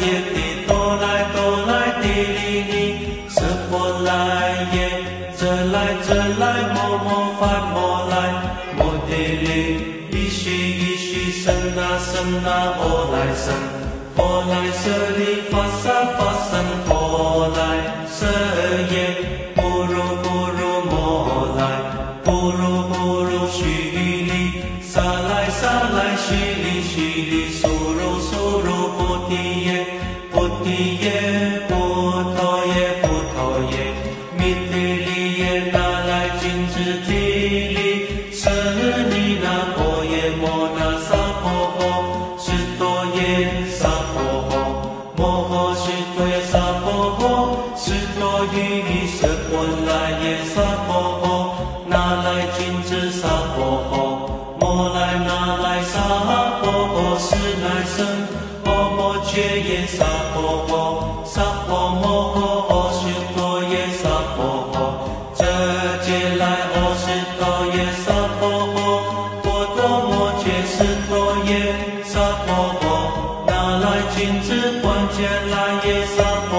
Dito na, to na, dili ni, sa fora lai ye, dza lai dza lai mo mo fa mo. Alleluia. 亲自关前来夜散。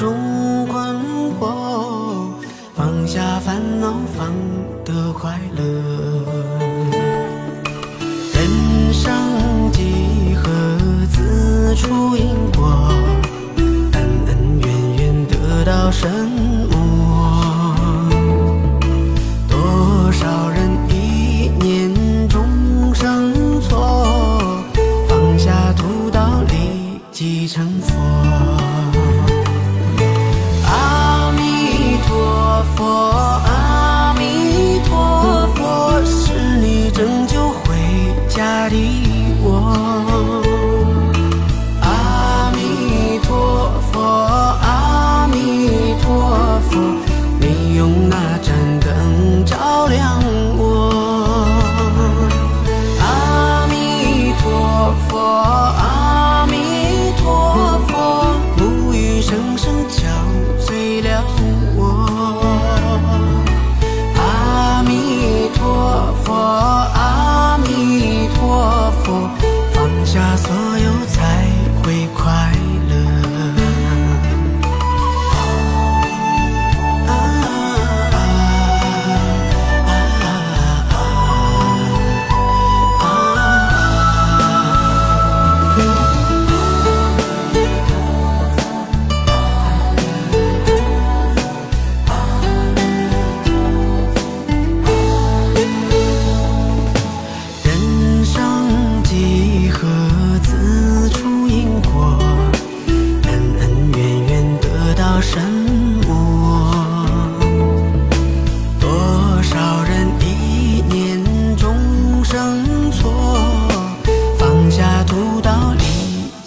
中困惑，放下烦恼，放得快乐。人生几何，自出因果，恩恩怨怨得到什么？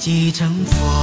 即成佛。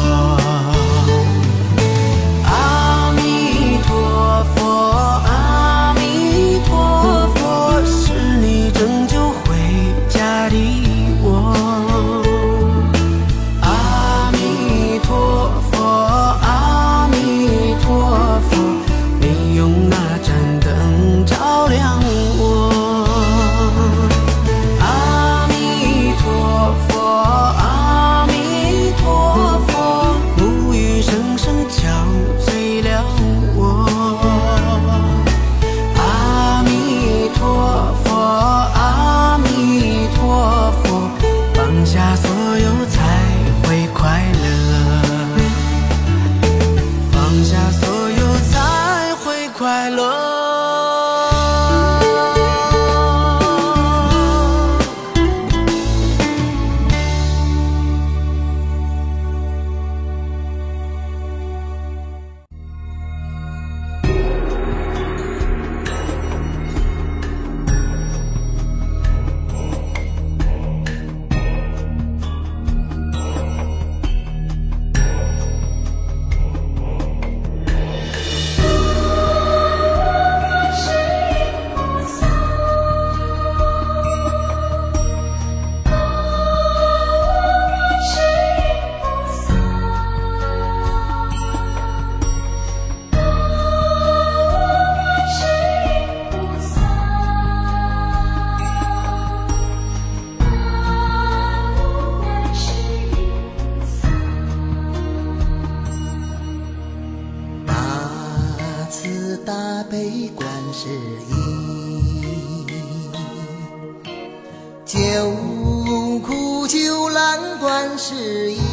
杯观世音救苦救难观世音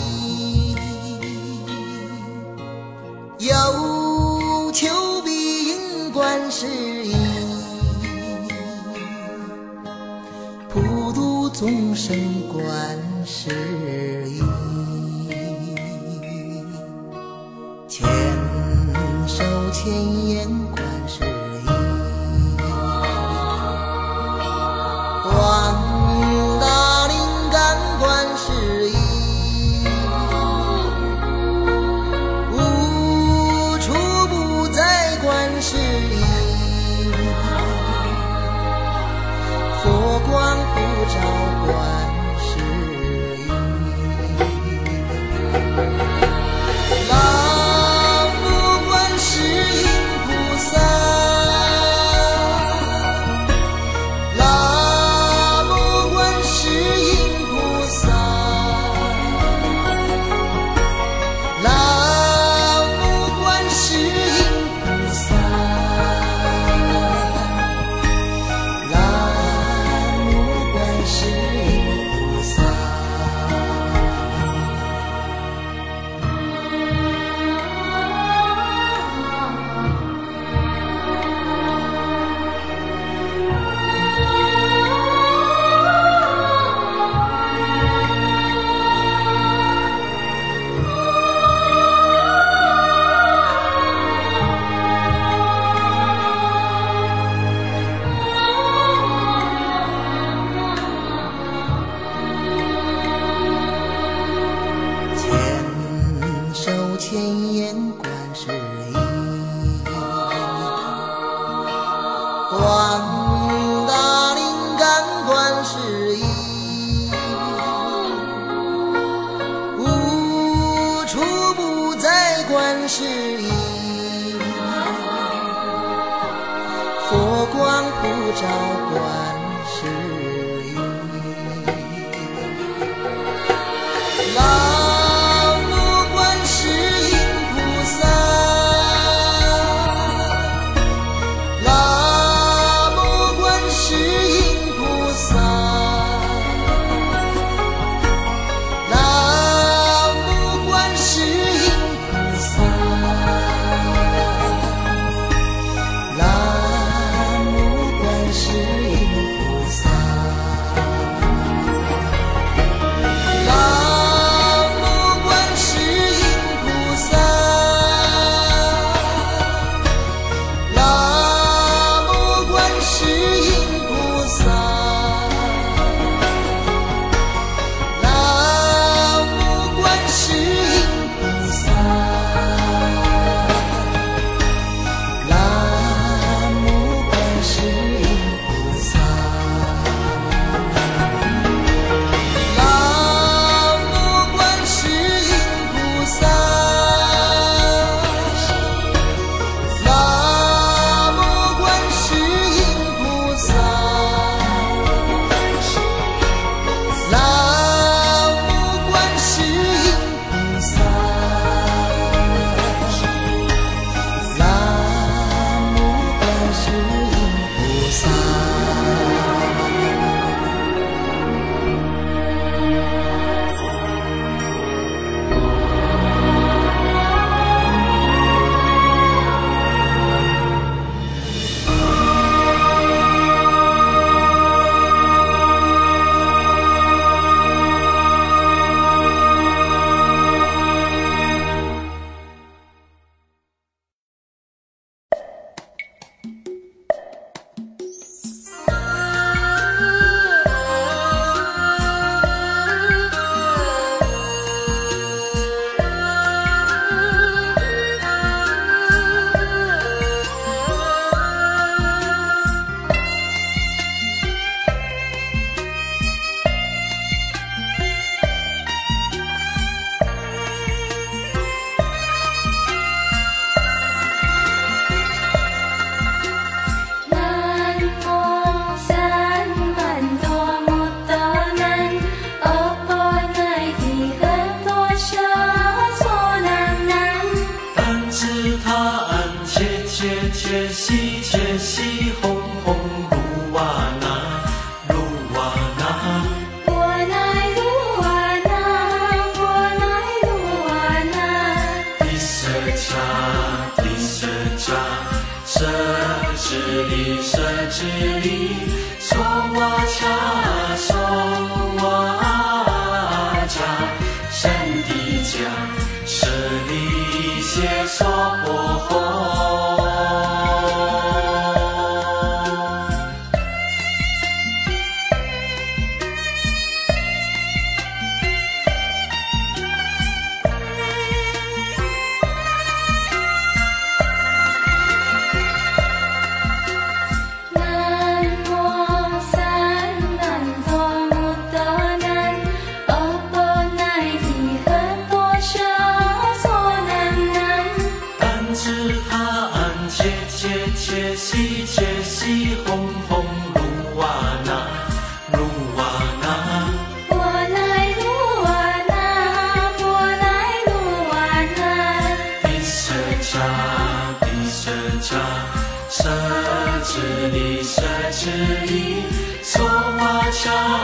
瓦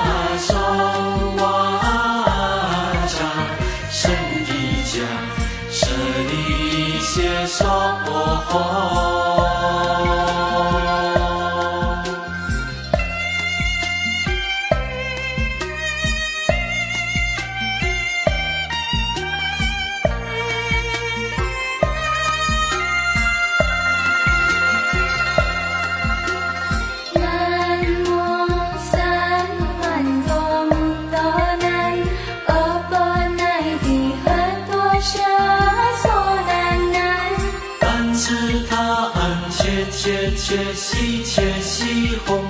切西切西红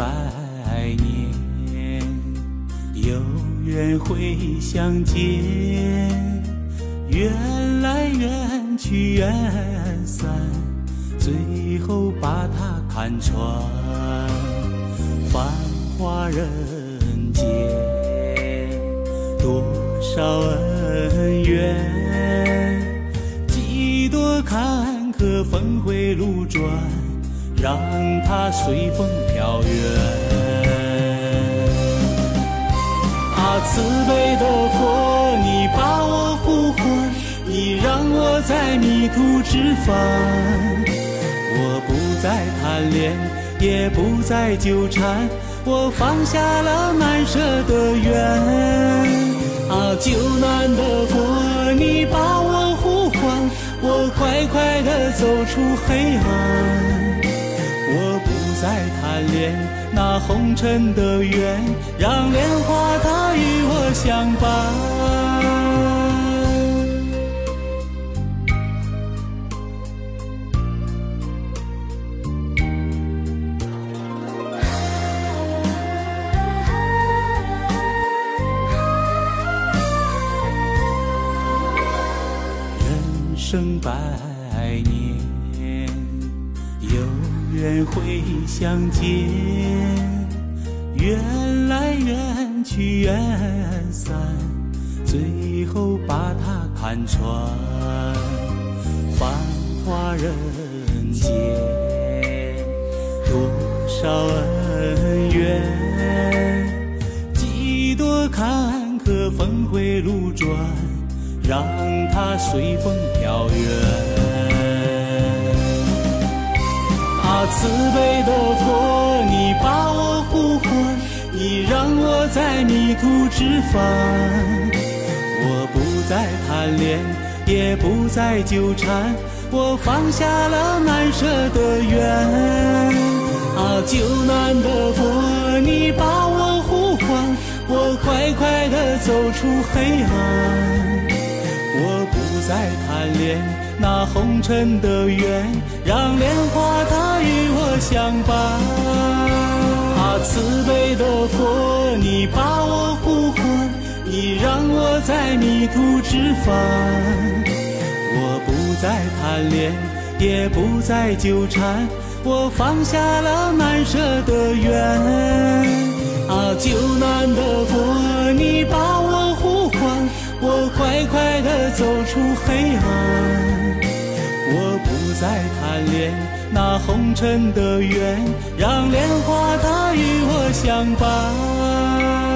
百年，有缘会相见，缘来缘去缘散，最后把它看穿。繁华人间，多少恩怨，几多坎坷峰回路转。让它随风飘远。啊，慈悲的佛，你把我呼唤，你让我在迷途知返。我不再贪恋，也不再纠缠，我放下了难舍的缘。啊，救难的佛，你把我呼唤，我快快地走出黑暗。我不再贪恋那红尘的缘，让莲花它与我相伴。人生百会相见，缘来缘去缘散，最后把它看穿。繁华人间，多少恩怨，几多坎坷峰回路转，让它随风飘远。啊，慈悲的佛，你把我呼唤，你让我在迷途知返。我不再贪恋，也不再纠缠，我放下了难舍的缘。啊，救难的佛，你把我呼唤，我快快地走出黑暗。我不再贪恋那红尘的缘，让莲花它与我相伴。啊，慈悲的佛，你把我呼唤，你让我在迷途知返。我不再贪恋，也不再纠缠，我放下了难舍的缘。啊，就那红尘的缘，让莲花它与我相伴。